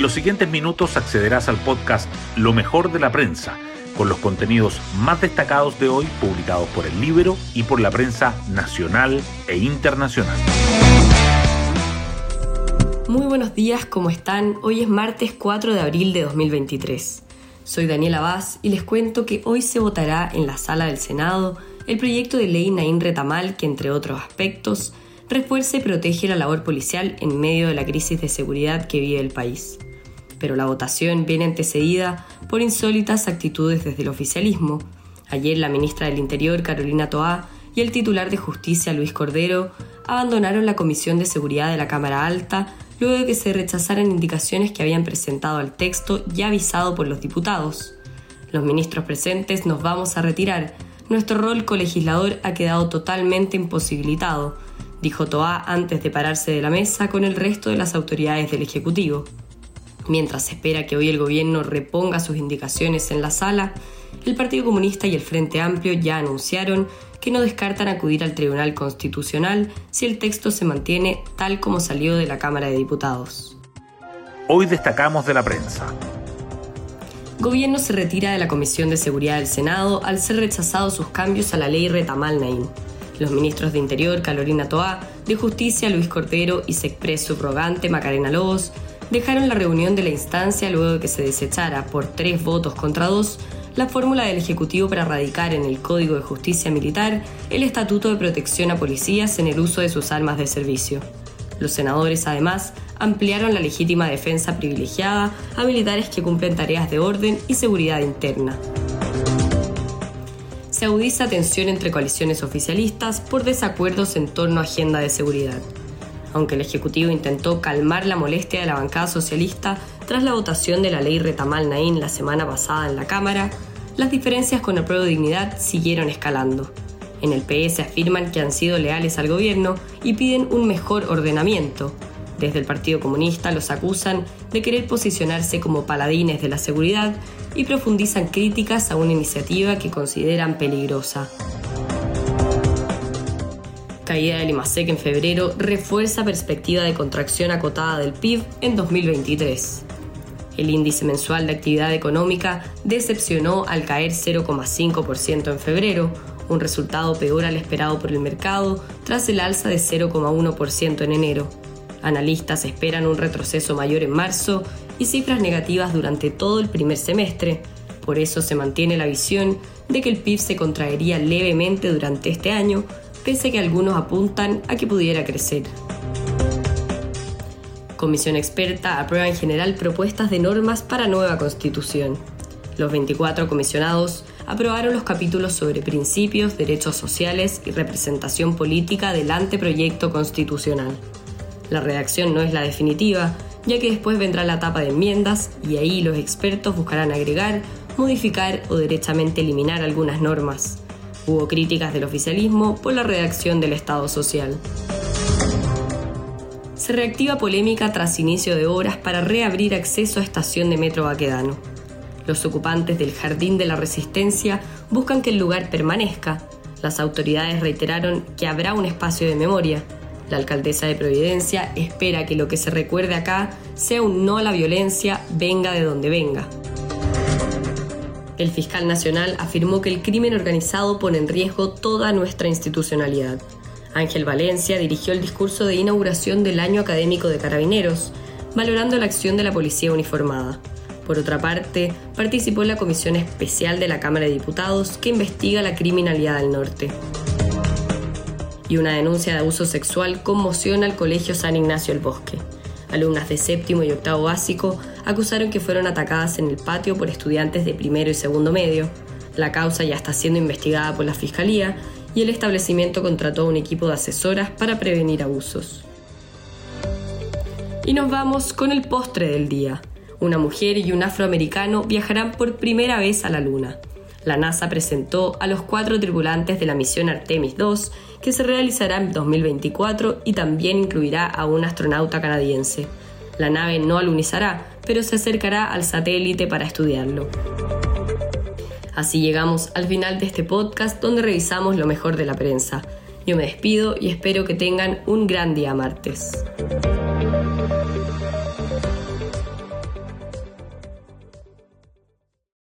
En los siguientes minutos accederás al podcast Lo mejor de la prensa, con los contenidos más destacados de hoy publicados por el libro y por la prensa nacional e internacional. Muy buenos días, ¿cómo están? Hoy es martes 4 de abril de 2023. Soy Daniela Vaz y les cuento que hoy se votará en la sala del Senado el proyecto de ley Naín Retamal que, entre otros aspectos, refuerza y protege la labor policial en medio de la crisis de seguridad que vive el país. Pero la votación viene antecedida por insólitas actitudes desde el oficialismo. Ayer la ministra del Interior, Carolina Toá, y el titular de Justicia, Luis Cordero, abandonaron la Comisión de Seguridad de la Cámara Alta luego de que se rechazaran indicaciones que habían presentado al texto ya avisado por los diputados. Los ministros presentes nos vamos a retirar. Nuestro rol colegislador ha quedado totalmente imposibilitado, dijo Toá antes de pararse de la mesa con el resto de las autoridades del Ejecutivo. Mientras se espera que hoy el gobierno reponga sus indicaciones en la sala, el Partido Comunista y el Frente Amplio ya anunciaron que no descartan acudir al Tribunal Constitucional si el texto se mantiene tal como salió de la Cámara de Diputados. Hoy destacamos de la prensa. Gobierno se retira de la Comisión de Seguridad del Senado al ser rechazados sus cambios a la ley Retamal Naín. Los ministros de Interior, Carolina Toá, de Justicia, Luis Cordero y Sexpress subrogante, Macarena Lobos, dejaron la reunión de la instancia luego de que se desechara por tres votos contra dos la fórmula del Ejecutivo para radicar en el Código de Justicia Militar el Estatuto de Protección a Policías en el uso de sus armas de servicio. Los senadores, además, ampliaron la legítima defensa privilegiada a militares que cumplen tareas de orden y seguridad interna. Se agudiza tensión entre coaliciones oficialistas por desacuerdos en torno a agenda de seguridad. Aunque el Ejecutivo intentó calmar la molestia de la bancada socialista tras la votación de la ley Retamal Naín la semana pasada en la Cámara, las diferencias con el Pro Dignidad siguieron escalando. En el PS afirman que han sido leales al gobierno y piden un mejor ordenamiento. Desde el Partido Comunista los acusan de querer posicionarse como paladines de la seguridad y profundizan críticas a una iniciativa que consideran peligrosa caída del IMASEC en febrero refuerza perspectiva de contracción acotada del PIB en 2023. El índice mensual de actividad económica decepcionó al caer 0,5% en febrero, un resultado peor al esperado por el mercado tras el alza de 0,1% en enero. Analistas esperan un retroceso mayor en marzo y cifras negativas durante todo el primer semestre. Por eso se mantiene la visión de que el PIB se contraería levemente durante este año, pese que algunos apuntan a que pudiera crecer. Comisión experta aprueba en general propuestas de normas para nueva constitución. Los 24 comisionados aprobaron los capítulos sobre principios, derechos sociales y representación política del anteproyecto constitucional. La redacción no es la definitiva, ya que después vendrá la etapa de enmiendas y ahí los expertos buscarán agregar, modificar o derechamente eliminar algunas normas. Hubo críticas del oficialismo por la redacción del Estado Social. Se reactiva polémica tras inicio de obras para reabrir acceso a estación de Metro Baquedano. Los ocupantes del Jardín de la Resistencia buscan que el lugar permanezca. Las autoridades reiteraron que habrá un espacio de memoria. La alcaldesa de Providencia espera que lo que se recuerde acá sea un no a la violencia, venga de donde venga. El fiscal nacional afirmó que el crimen organizado pone en riesgo toda nuestra institucionalidad. Ángel Valencia dirigió el discurso de inauguración del año académico de carabineros, valorando la acción de la policía uniformada. Por otra parte, participó en la comisión especial de la Cámara de Diputados que investiga la criminalidad del norte. Y una denuncia de abuso sexual conmociona al Colegio San Ignacio el Bosque. Alumnas de séptimo y octavo básico acusaron que fueron atacadas en el patio por estudiantes de primero y segundo medio. La causa ya está siendo investigada por la Fiscalía y el establecimiento contrató un equipo de asesoras para prevenir abusos. Y nos vamos con el postre del día. Una mujer y un afroamericano viajarán por primera vez a la Luna. La NASA presentó a los cuatro tripulantes de la misión Artemis 2, que se realizará en 2024 y también incluirá a un astronauta canadiense. La nave no alunizará, pero se acercará al satélite para estudiarlo. Así llegamos al final de este podcast donde revisamos lo mejor de la prensa. Yo me despido y espero que tengan un gran día martes.